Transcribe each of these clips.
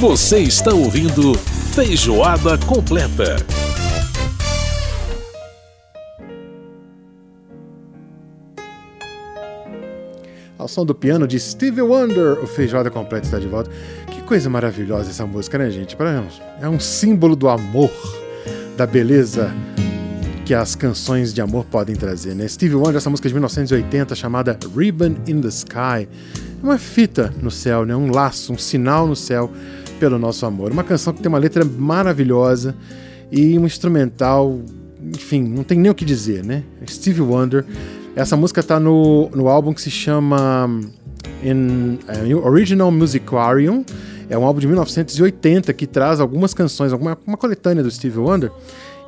Você está ouvindo Feijoada Completa. Ao som do piano de Stevie Wonder, o Feijoada Completa está de volta. Que coisa maravilhosa essa música, né, gente? É um símbolo do amor, da beleza que as canções de amor podem trazer, né? Stevie Wonder, essa música de 1980 chamada Ribbon in the Sky. É uma fita no céu, né? Um laço, um sinal no céu pelo nosso amor. Uma canção que tem uma letra maravilhosa e um instrumental, enfim, não tem nem o que dizer, né? Stevie Wonder. Essa música tá no, no álbum que se chama in, uh, Original Musicarium. É um álbum de 1980 que traz algumas canções, alguma uma coletânea do Stevie Wonder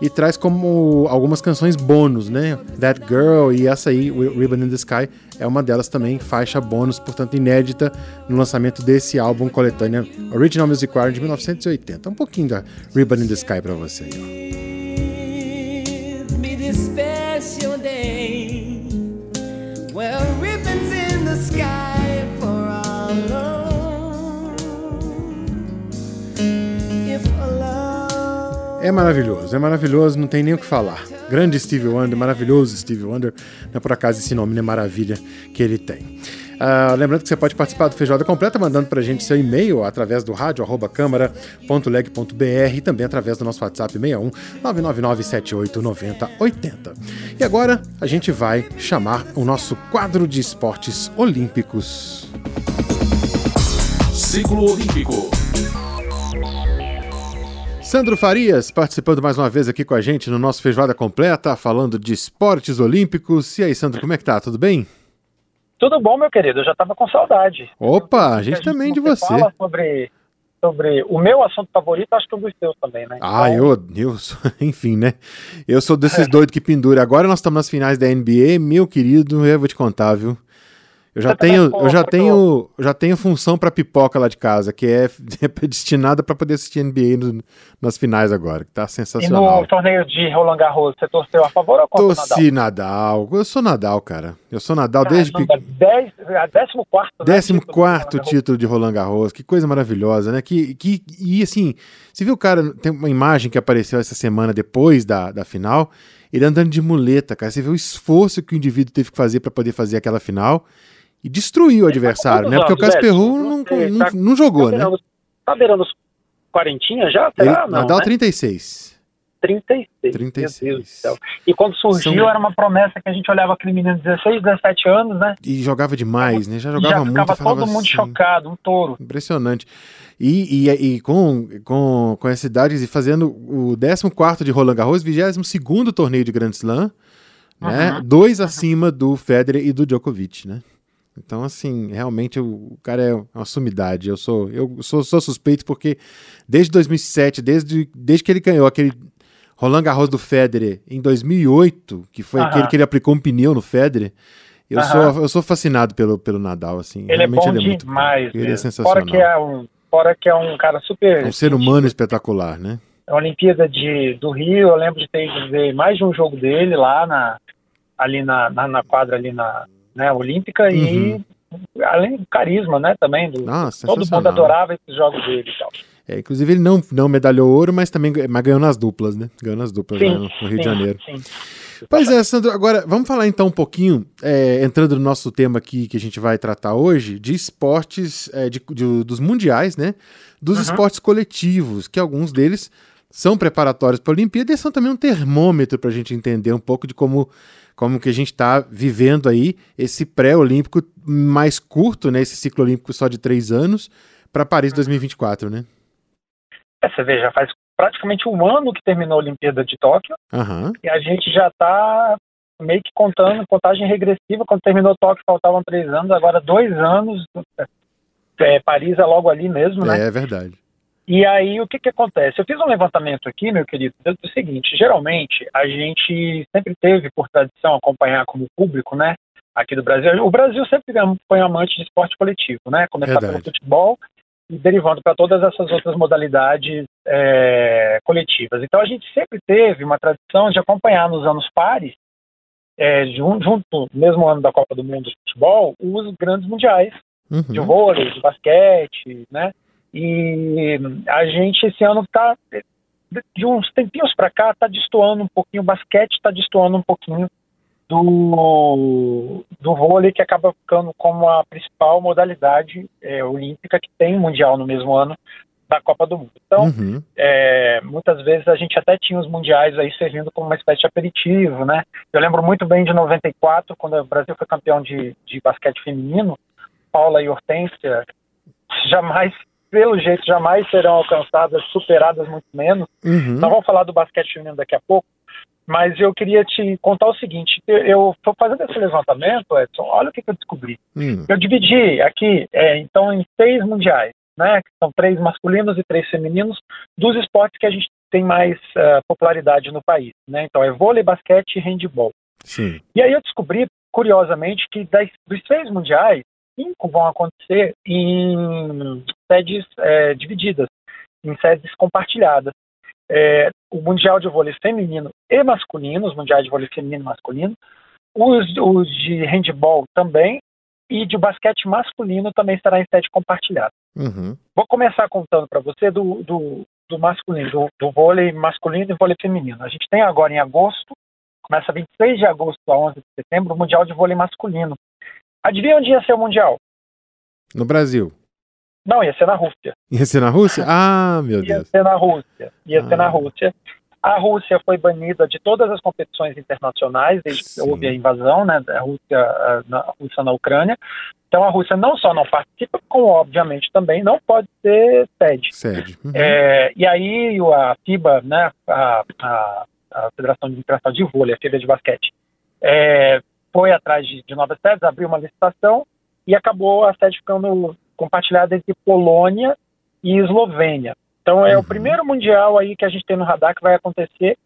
e traz como algumas canções bônus, né? That Girl e essa aí, Ribbon in the Sky, é uma delas também, faixa bônus, portanto inédita no lançamento desse álbum coletânea Original Music Award de 1980. Um pouquinho da Ribbon in the Sky para você aí, Well, É maravilhoso, é maravilhoso, não tem nem o que falar. Grande Steve Wonder, maravilhoso Steve Wonder. Não é por acaso esse nome, né? Maravilha que ele tem. Uh, lembrando que você pode participar do Feijoada Completa mandando para a gente seu e-mail através do rádio arroba câmara.leg.br e também através do nosso WhatsApp 61 999 789080. E agora a gente vai chamar o nosso quadro de esportes olímpicos. Ciclo Olímpico. Sandro Farias participando mais uma vez aqui com a gente no nosso Feijoada Completa, falando de esportes olímpicos. E aí, Sandro, como é que tá? Tudo bem? Tudo bom, meu querido? Eu já estava com saudade. Opa, a gente, a gente também de você. Fala sobre, sobre o meu assunto favorito, acho que é um dos seus também, né? Ah, então... eu, eu sou, enfim, né? Eu sou desses doidos que pendura. Agora nós estamos nas finais da NBA, meu querido, eu vou te contar, viu? Eu já tenho, eu já tenho, já tenho função para pipoca lá de casa, que é, é destinada para poder assistir NBA no, nas finais agora, que tá sensacional. E no torneio de Roland Garros, você torceu a favor ou contra Torci Nadal? Nadal? Eu sou Nadal, cara. Eu sou Nadal cara, desde que dez, décimo quarto, né, décimo título quarto de título de Roland Garros. Que coisa maravilhosa, né? Que, que e assim, você viu, cara, tem uma imagem que apareceu essa semana depois da, da final, ele andando de muleta, cara. Você vê o esforço que o indivíduo teve que fazer para poder fazer aquela final e destruiu o adversário, né? Porque o Casper não, não, não, não, jogou, tá né? Tá beirando os quarentinha já? Será? Ele, Nadal né? 36. 36. 36. E quando surgiu, São... era uma promessa que a gente olhava aquele menino de 16, 17 anos, né? E jogava demais, né? Já jogava já muito. Ficava todo mundo assim, chocado, um touro. Impressionante. E, e, e, com, com, com essa idade, e fazendo o 14 de Roland Garros, 22 torneio de Grand Slam, né? Uhum. Dois uhum. acima do Federer e do Djokovic, né? Então, assim, realmente o cara é uma sumidade. Eu sou, eu sou, sou suspeito porque desde 2007, desde, desde que ele ganhou aquele Roland Garros do Federer em 2008, que foi aquele que ele aplicou um pneu no Federer, eu, sou, eu sou fascinado pelo, pelo Nadal, assim. Ele é realmente é bom ele é muito demais. Ele é sensacional. Fora que é um, fora que é um cara super... É um ser humano espetacular, né? A Olimpíada de, do Rio, eu lembro de ter ver mais de um jogo dele lá na, ali na, na, na quadra ali na, né, olímpica uhum. e além do carisma, né, também do todo mundo adorava esses jogos dele e tal. É, inclusive ele não, não medalhou ouro, mas também mas ganhou nas duplas, né? Ganhou nas duplas sim, no, Rio sim, de Janeiro. Sim. Pois é, Sandro, agora vamos falar então um pouquinho, é, entrando no nosso tema aqui que a gente vai tratar hoje, de esportes, é, de, de, dos mundiais, né? Dos uhum. esportes coletivos, que alguns deles são preparatórios para a Olimpíada e são também um termômetro para a gente entender um pouco de como como que a gente está vivendo aí esse pré-olímpico mais curto, né? Esse ciclo olímpico só de três anos para Paris 2024, né? É, você vê, já faz praticamente um ano que terminou a Olimpíada de Tóquio uhum. e a gente já está meio que contando contagem regressiva. Quando terminou Tóquio faltavam três anos, agora dois anos. É, Paris é logo ali mesmo, né? É, é verdade. E aí, o que, que acontece? Eu fiz um levantamento aqui, meu querido, do seguinte: geralmente, a gente sempre teve por tradição acompanhar como público, né? Aqui do Brasil. O Brasil sempre foi um amante de esporte coletivo, né? Começar Verdade. pelo futebol e derivando para todas essas outras modalidades é, coletivas. Então, a gente sempre teve uma tradição de acompanhar nos anos pares, é, junto, no mesmo ano da Copa do Mundo de futebol, os grandes mundiais uhum. de vôlei, de basquete, né? E a gente esse ano está de uns tempinhos para cá está destoando um pouquinho, o basquete está destoando um pouquinho do, do vôlei, que acaba ficando como a principal modalidade é, olímpica que tem mundial no mesmo ano da Copa do Mundo. Então, uhum. é, muitas vezes a gente até tinha os mundiais aí servindo como uma espécie de aperitivo, né? Eu lembro muito bem de 94, quando o Brasil foi campeão de, de basquete feminino, Paula e Hortência jamais, pelo jeito, jamais serão alcançadas, superadas muito menos. Uhum. Nós vamos falar do basquete feminino daqui a pouco, mas eu queria te contar o seguinte: eu estou fazendo esse levantamento, Edson. Olha o que, que eu descobri. Hum. Eu dividi aqui, é, então, em seis mundiais, né? Que são três masculinos e três femininos, dos esportes que a gente tem mais uh, popularidade no país, né? Então, é vôlei, basquete e handball. Sim. E aí eu descobri, curiosamente, que das, dos seis mundiais, cinco vão acontecer em sedes é, divididas, em sedes compartilhadas é, o Mundial de Vôlei Feminino e Masculino, os Mundiais de Vôlei Feminino e Masculino, os, os de handball também, e de basquete masculino também estará em sede compartilhada. Uhum. Vou começar contando para você do, do, do masculino, do, do, vôlei masculino e vôlei feminino. A gente tem agora em agosto, começa 26 de agosto a 11 de setembro, o Mundial de Vôlei Masculino. Adivinha onde ia ser o Mundial? No Brasil. Não, ia ser na Rússia. Ia ser na Rússia? Ah, meu ia Deus. Ia ser na Rússia. Ia ah. ser na ah. Rússia. A Rússia foi banida de todas as competições internacionais desde que houve a invasão né, da Rússia na, Rússia na Ucrânia. Então a Rússia não só não participa, como obviamente também não pode ser sede. Sede. Uhum. É, e aí a FIBA, né, a, a, a Federação Internacional de Vôlei, a FIBA de basquete, é, foi atrás de, de novas sedes, abriu uma licitação e acabou a sede ficando compartilhada entre Polônia e Eslovênia. Então é uhum. o primeiro mundial aí que a gente tem no radar que vai acontecer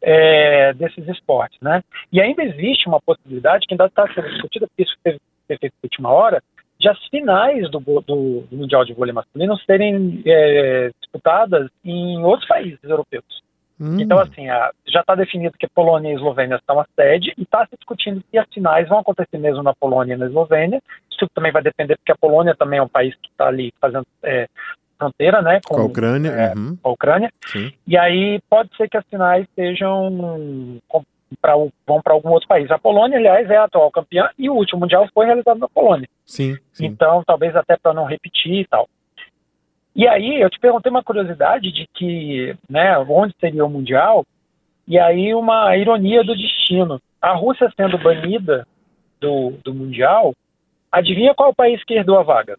é, desses esportes, né? E ainda existe uma possibilidade que ainda está sendo discutida, porque isso teve, teve feito na última hora, de as finais do, do, do Mundial de Vôlei Masculino serem é, disputadas em outros países europeus. Hum. Então, assim, a, já está definido que Polônia e Eslovênia estão a sede e está se discutindo se as finais vão acontecer mesmo na Polônia e na Eslovênia. Isso também vai depender, porque a Polônia também é um país que está ali fazendo é, fronteira, né, com, com a Ucrânia. É, uhum. com a Ucrânia. Sim. E aí pode ser que as finais sejam para vão para algum outro país. A Polônia, aliás, é a atual campeã e o último mundial foi realizado na Polônia. Sim. sim. Então, talvez até para não repetir e tal. E aí eu te perguntei uma curiosidade de que, né, onde seria o mundial? E aí uma ironia do destino. A Rússia sendo banida do, do mundial, adivinha qual país que herdou a vaga?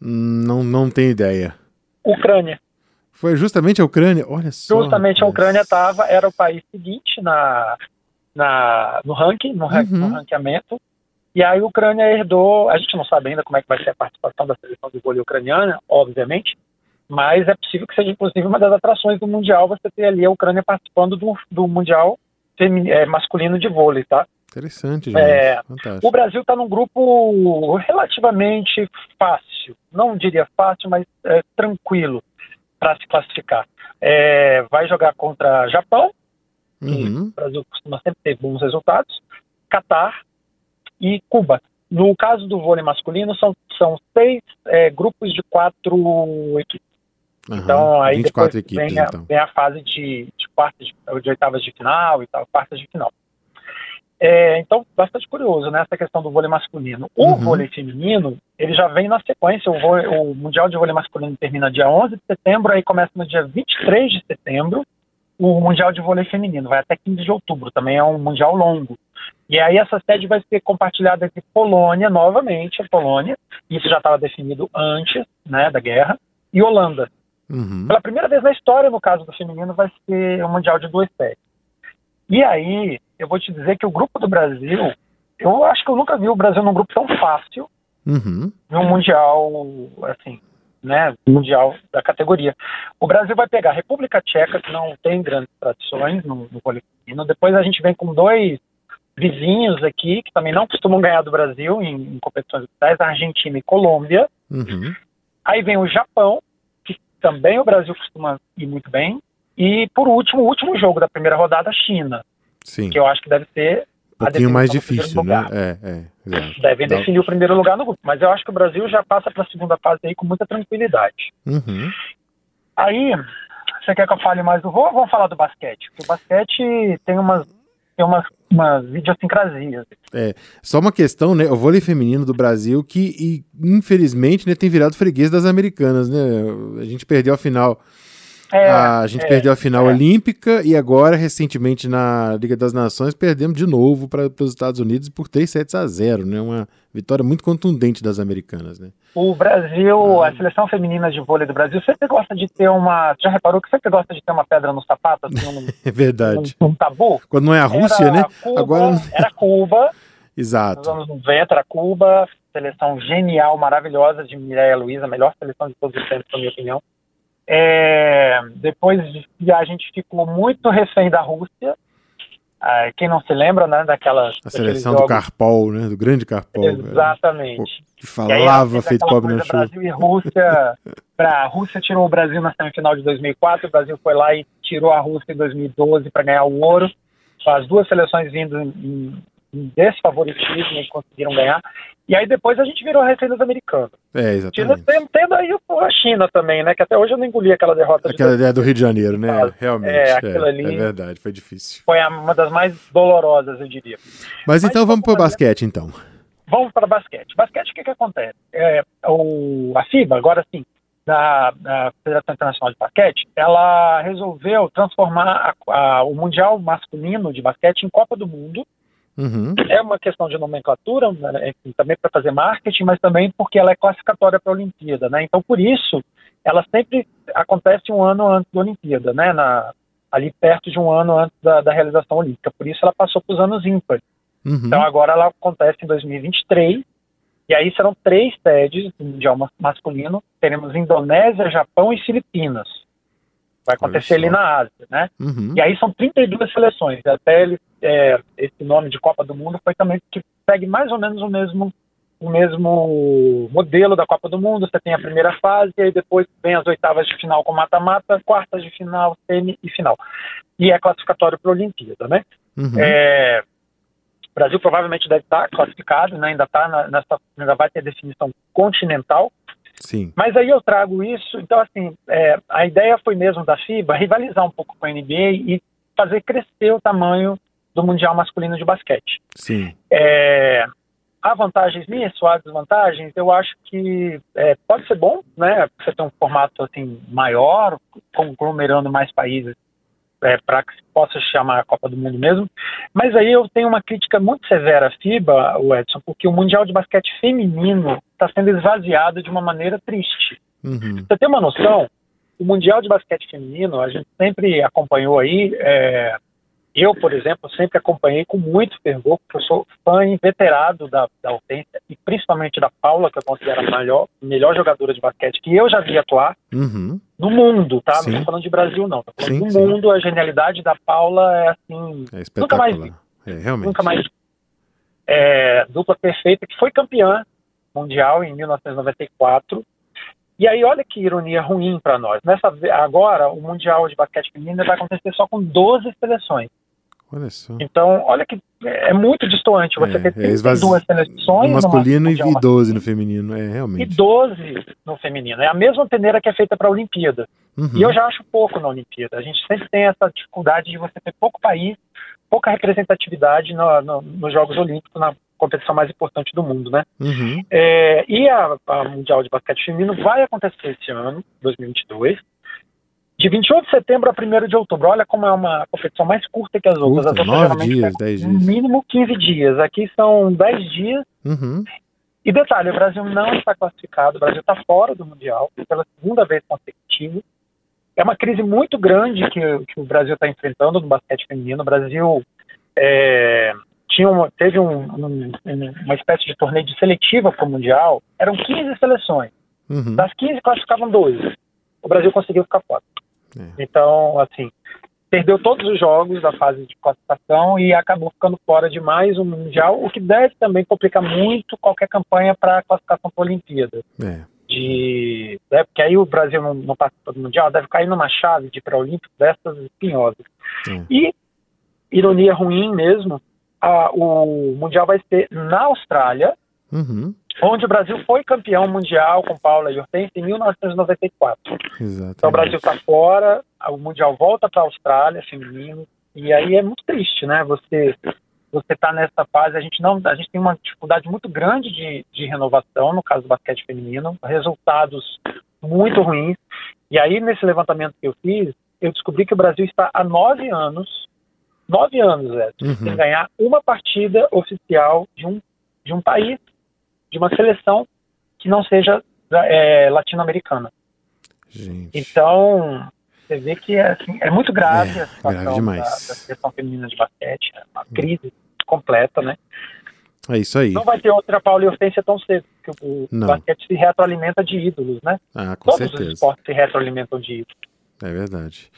Não, não tenho ideia. Ucrânia. Foi justamente a Ucrânia? Olha só. Justamente a Ucrânia estava, era o país seguinte na, na, no ranking, no, uhum. no ranqueamento, e aí a Ucrânia herdou, a gente não sabe ainda como é que vai ser a participação da seleção de vôlei ucraniana, obviamente, mas é possível que seja inclusive uma das atrações do Mundial você ter ali a Ucrânia participando do, do Mundial é, masculino de vôlei, tá? Interessante, gente. É, o Brasil está num grupo relativamente fácil, não diria fácil, mas é, tranquilo para se classificar. É, vai jogar contra Japão, uhum. o Brasil costuma sempre ter bons resultados, Catar, e Cuba. No caso do vôlei masculino, são, são seis é, grupos de quatro equipes. Uhum, então, aí depois equipes, vem, a, então. vem, a, fase de, de quartas, de, de, oitavas de final e tal, quartas de final. É, então, bastante curioso, né, essa questão do vôlei masculino. O uhum. vôlei feminino, ele já vem na sequência, o, vôlei, o Mundial de Vôlei Masculino termina dia 11 de setembro, aí começa no dia 23 de setembro, o Mundial de Vôlei Feminino, vai até 15 de outubro, também é um Mundial longo. E aí essa sede vai ser compartilhada entre Polônia, novamente, a Polônia, isso já estava definido antes né, da guerra, e Holanda. Uhum. Pela primeira vez na história, no caso do feminino, vai ser um Mundial de duas sedes. E aí, eu vou te dizer que o grupo do Brasil, eu acho que eu nunca vi o Brasil num grupo tão fácil, uhum. num Mundial, assim, né, mundial da categoria. O Brasil vai pegar a República Tcheca, que não tem grandes tradições no, no vôlei feminino. Depois a gente vem com dois vizinhos aqui, que também não costumam ganhar do Brasil em, em competições oficiais, Argentina e Colômbia. Uhum. Aí vem o Japão, que também o Brasil costuma ir muito bem. E, por último, o último jogo da primeira rodada, a China. Sim. Que eu acho que deve ser Um pouquinho mais difícil, né? É, é, exato. Devem definir o primeiro lugar no grupo. Mas eu acho que o Brasil já passa para a segunda fase aí com muita tranquilidade. Uhum. Aí, você quer que eu fale mais do vôlei? Vamos falar do basquete. Porque o basquete tem umas tem umas, umas idiosincrasias. É, só uma questão, né? O vôlei feminino do Brasil que, e, infelizmente, né, tem virado freguês das americanas, né? A gente perdeu a final é, a gente é, perdeu a final é. olímpica e agora, recentemente, na Liga das Nações, perdemos de novo para os Estados Unidos por 3 sets a 0, né? Uma vitória muito contundente das americanas, né? O Brasil, ah. a seleção feminina de vôlei do Brasil sempre gosta de ter uma. Já reparou que sempre gosta de ter uma pedra no sapato? Assim, um, é verdade. Um, um, tabu? Quando não é a Rússia, era né? Cuba, agora Era Cuba. Exato. Nos anos 90 era Cuba, seleção genial, maravilhosa de Mireia Luiza, a melhor seleção de todos os tempos, na minha opinião. É, depois a gente ficou muito refém da Rússia. Ah, quem não se lembra, né, daquela a seleção do Carpol, né, do grande Carpol. Exatamente. Que falava aí, feito pobre na chuva. Brasil e Rússia, a Rússia tirou o Brasil na semifinal de 2004, o Brasil foi lá e tirou a Rússia em 2012 para ganhar o ouro. As duas seleções vindo em desfavoritismo e conseguiram ganhar. E aí depois a gente virou refém dos americanos. É, exatamente. Tendo, tendo aí a China também, né? Que até hoje eu não engoli aquela derrota. Aquela ideia do Rio de Janeiro, né? Ah, Realmente. É, aquilo é, ali. É verdade, foi difícil. Foi uma das mais dolorosas, eu diria. Mas, Mas então vamos para o basquete, então. Vamos para basquete. Basquete, o que, que acontece? É, o, a FIBA, agora sim, da, da, Federação Internacional de Basquete, ela resolveu transformar a, a, o Mundial Masculino de Basquete em Copa do Mundo Uhum. É uma questão de nomenclatura, né, também para fazer marketing, mas também porque ela é classificatória para a Olimpíada, né? Então, por isso, ela sempre acontece um ano antes da Olimpíada, né? Na, ali perto de um ano antes da, da realização olímpica. Por isso, ela passou para os anos ímpares. Uhum. Então, agora ela acontece em 2023, e aí serão três sedes Mundial masculino. Teremos Indonésia, Japão e Filipinas. Vai acontecer ali na Ásia, né? Uhum. E aí são 32 seleções. Até ele, é, esse nome de Copa do Mundo foi também que segue mais ou menos o mesmo o mesmo modelo da Copa do Mundo. Você tem a primeira fase, e aí depois vem as oitavas de final com mata-mata, quartas de final, semi e final. E é classificatório para a Olimpíada, né? Uhum. É, o Brasil provavelmente deve estar classificado, né? ainda tá nessa, ainda vai ter definição continental. Sim. Mas aí eu trago isso, então assim, é, a ideia foi mesmo da FIBA rivalizar um pouco com a NBA e fazer crescer o tamanho do Mundial Masculino de Basquete. Sim. É, há vantagens nisso, há desvantagens, eu acho que é, pode ser bom, né, você ter um formato assim maior, conglomerando mais países é, para que se possa chamar a Copa do Mundo mesmo. Mas aí eu tenho uma crítica muito severa à FIBA, o Edson, porque o Mundial de Basquete Feminino está sendo esvaziado de uma maneira triste. Uhum. Você tem uma noção? O Mundial de Basquete Feminino, a gente sempre acompanhou aí, é, eu, por exemplo, sempre acompanhei com muito fervor, porque eu sou fã inveterado da, da Hortência e principalmente da Paula, que eu considero a melhor, melhor jogadora de basquete que eu já vi atuar uhum. no mundo, tá? Sim. Não tô falando de Brasil, não. Tô falando sim, do sim. mundo, a genialidade da Paula é assim. É nunca mais vi. É, realmente. Nunca mais vi. É, dupla perfeita, que foi campeã mundial em 1994. E aí, olha que ironia ruim para nós. Nessa, agora, o Mundial de Basquete Feminino vai acontecer só com 12 seleções. Olha só. Então, olha que é muito distoante. Você É, ter é 32 esvazi- seleções No masculino e mundial e 12 no feminino, é e realmente. 12 no feminino. É a mesma peneira que é feita para a Olimpíada. Uhum. E eu já acho pouco na Olimpíada. A gente sempre tem essa dificuldade de você ter pouco país, pouca representatividade no- no- nos Jogos Olímpicos, na competição mais importante do mundo, né? Uhum. É, e a, a Mundial de Basquete Feminino vai acontecer esse ano, 2022, de 28 de setembro a 1 de outubro. Olha como é uma competição mais curta que as outras. Curta, as outras nove geralmente dias, pegam 10 No dias. mínimo 15 dias. Aqui são 10 dias. Uhum. E detalhe, o Brasil não está classificado, o Brasil está fora do Mundial pela segunda vez consecutiva. É uma crise muito grande que, que o Brasil está enfrentando no basquete feminino. O Brasil é, tinha uma, teve um, um, uma espécie de torneio de seletiva para o Mundial. Eram 15 seleções. Uhum. Das 15 classificavam 12. O Brasil conseguiu ficar fora. É. Então, assim, perdeu todos os jogos da fase de classificação e acabou ficando fora de mais um Mundial, o que deve também complicar muito qualquer campanha para a classificação para a Olimpíada. É. De, né, porque aí o Brasil não, não participa do Mundial, deve cair numa chave de pré-olímpico dessas espinhosas. É. E, ironia ruim mesmo, a- o Mundial vai ser na Austrália, Uhum. onde o Brasil foi campeão mundial com Paula e Hortense em 1994. Exatamente. Então o Brasil está fora, o Mundial volta para a Austrália, feminino, e aí é muito triste, né? Você você está nessa fase, a gente não, a gente tem uma dificuldade muito grande de, de renovação no caso do basquete feminino, resultados muito ruins. E aí nesse levantamento que eu fiz, eu descobri que o Brasil está há nove anos, nove anos, Zé, Uhum. sem ganhar uma partida oficial de um de um país, de uma seleção que não seja é, latino-americana. Então, você vê que é, assim, é muito grave É, a situação grave da, da seleção feminina de basquete, é uma crise completa, né? É isso aí. Não vai ter outra Paula Hortência tão cedo, porque o basquete se retroalimenta de ídolos, né? Ah, com Todos os certeza. esportes se retroalimentam de ídolos. É verdade.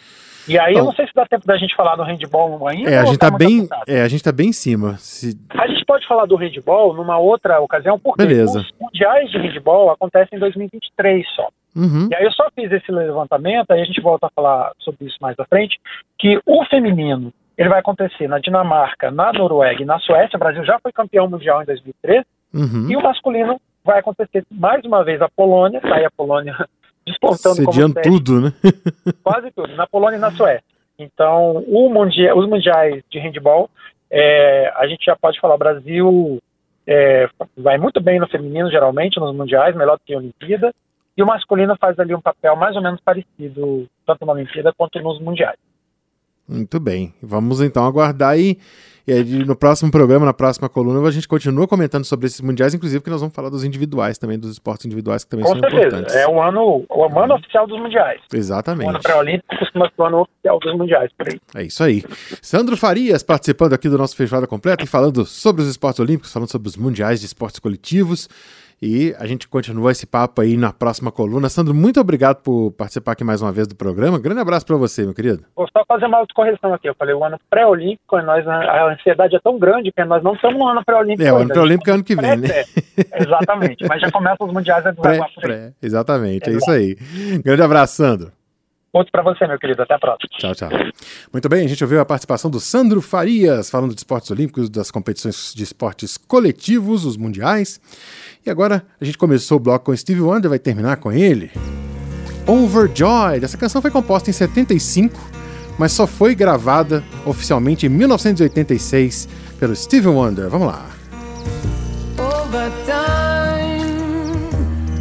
E aí, Bom. eu não sei se dá tempo da gente falar do handball ainda. É, a gente tá muito bem, é, a gente tá bem em cima. Se- A gente pode falar do handball numa outra ocasião, porque Beleza. os mundiais de handball acontecem em 2023 só. Uhum. E aí eu só fiz esse levantamento, aí a gente volta a falar sobre isso mais à frente, que o feminino ele vai acontecer na Dinamarca, na Noruega e na Suécia. O Brasil já foi campeão mundial em 2003. Uhum. E o masculino vai acontecer mais uma vez a Polônia, tá aí a Polônia despontando como Sediando sede, tudo, né? quase tudo, na Polônia e na Suécia. Então, o mundia, os mundiais de handball, é, a gente já pode falar, o Brasil é, vai muito bem no feminino, geralmente, nos mundiais, melhor do que a Olimpíada, e o masculino faz ali um papel mais ou menos parecido, tanto na Olimpíada quanto nos mundiais. Muito bem. Vamos então aguardar aí. E aí, no próximo programa, na próxima coluna, a gente continua comentando sobre esses mundiais, inclusive que nós vamos falar dos individuais também, dos esportes individuais que também Com são certeza, importantes. é o ano, o ano oficial dos mundiais. O ano Exatamente. pré-olímpico costuma ser o ano oficial dos mundiais, por aí. É isso aí. Sandro Farias participando aqui do nosso Feijoada Completa e falando sobre os esportes olímpicos, falando sobre os mundiais de esportes coletivos. E a gente continua esse papo aí na próxima coluna. Sandro, muito obrigado por participar aqui mais uma vez do programa. Grande abraço para você, meu querido. Vou só fazer uma autocorreção aqui. Eu falei o ano pré-olímpico, nós, a ansiedade é tão grande que nós não estamos no ano pré-olímpico. É, o ano pré-olímpico é ano que vem, né? Exatamente, mas já começam os mundiais Pré, pré. Exatamente, é isso aí. Grande abraço, Sandro. Outro para você, meu querido. Até a próxima. Tchau, tchau. Muito bem, a gente ouviu a participação do Sandro Farias, falando de esportes olímpicos, das competições de esportes coletivos, os mundiais. E agora a gente começou o bloco com Steve Wonder, vai terminar com ele. Overjoyed. Essa canção foi composta em 75, mas só foi gravada oficialmente em 1986 pelo Steve Wonder. Vamos lá. Over time,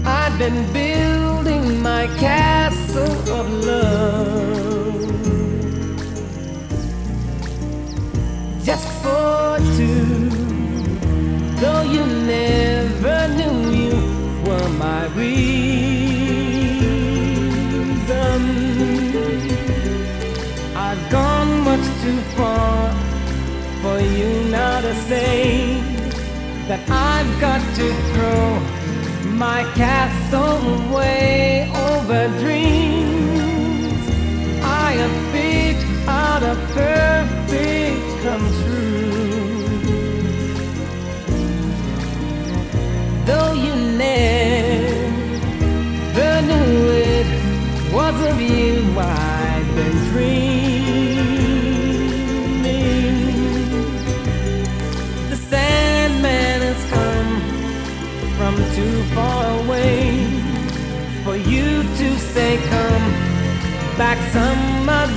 I've been building my castle my reason I've gone much too far for you now to say that I've got to throw my castle away over dreams.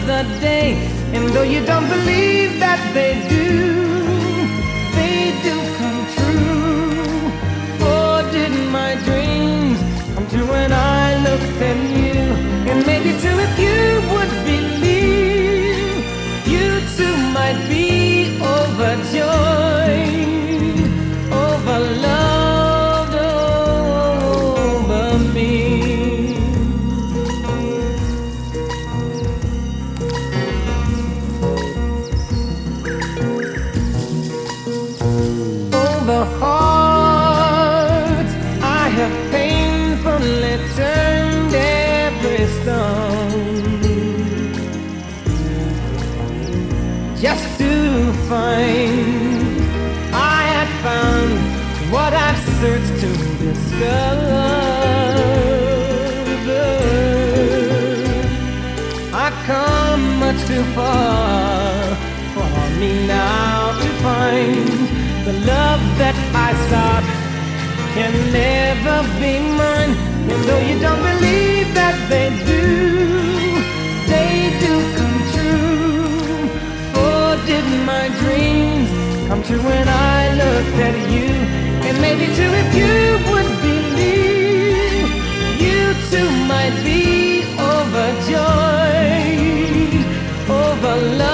Other day. And though you don't believe that they do, I've to discover. I've come much too far for me now to find find the love that I sought can never be mine. And though you don't believe that they do, they do come true. For did my dreams come true when I looked at you? And maybe too if you would believe, you too might be overjoyed over love,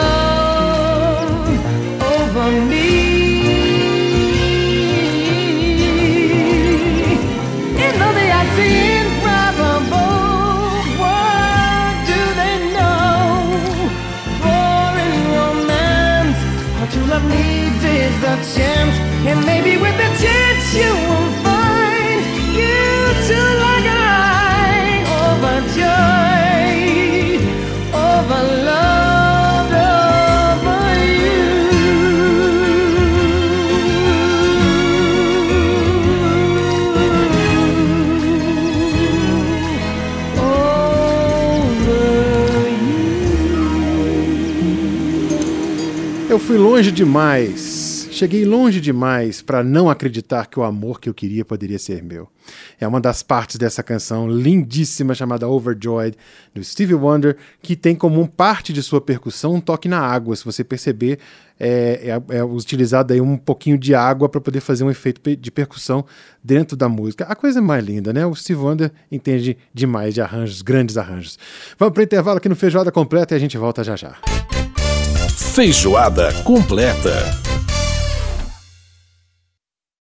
Eu fui longe demais. Cheguei longe demais para não acreditar que o amor que eu queria poderia ser meu. É uma das partes dessa canção lindíssima chamada Overjoyed, do Stevie Wonder, que tem como parte de sua percussão um toque na água. Se você perceber, é, é, é utilizado aí um pouquinho de água para poder fazer um efeito de percussão dentro da música. A coisa mais linda, né? O Stevie Wonder entende demais de arranjos, grandes arranjos. Vamos para o intervalo aqui no Feijoada Completa e a gente volta já já. Feijoada completa.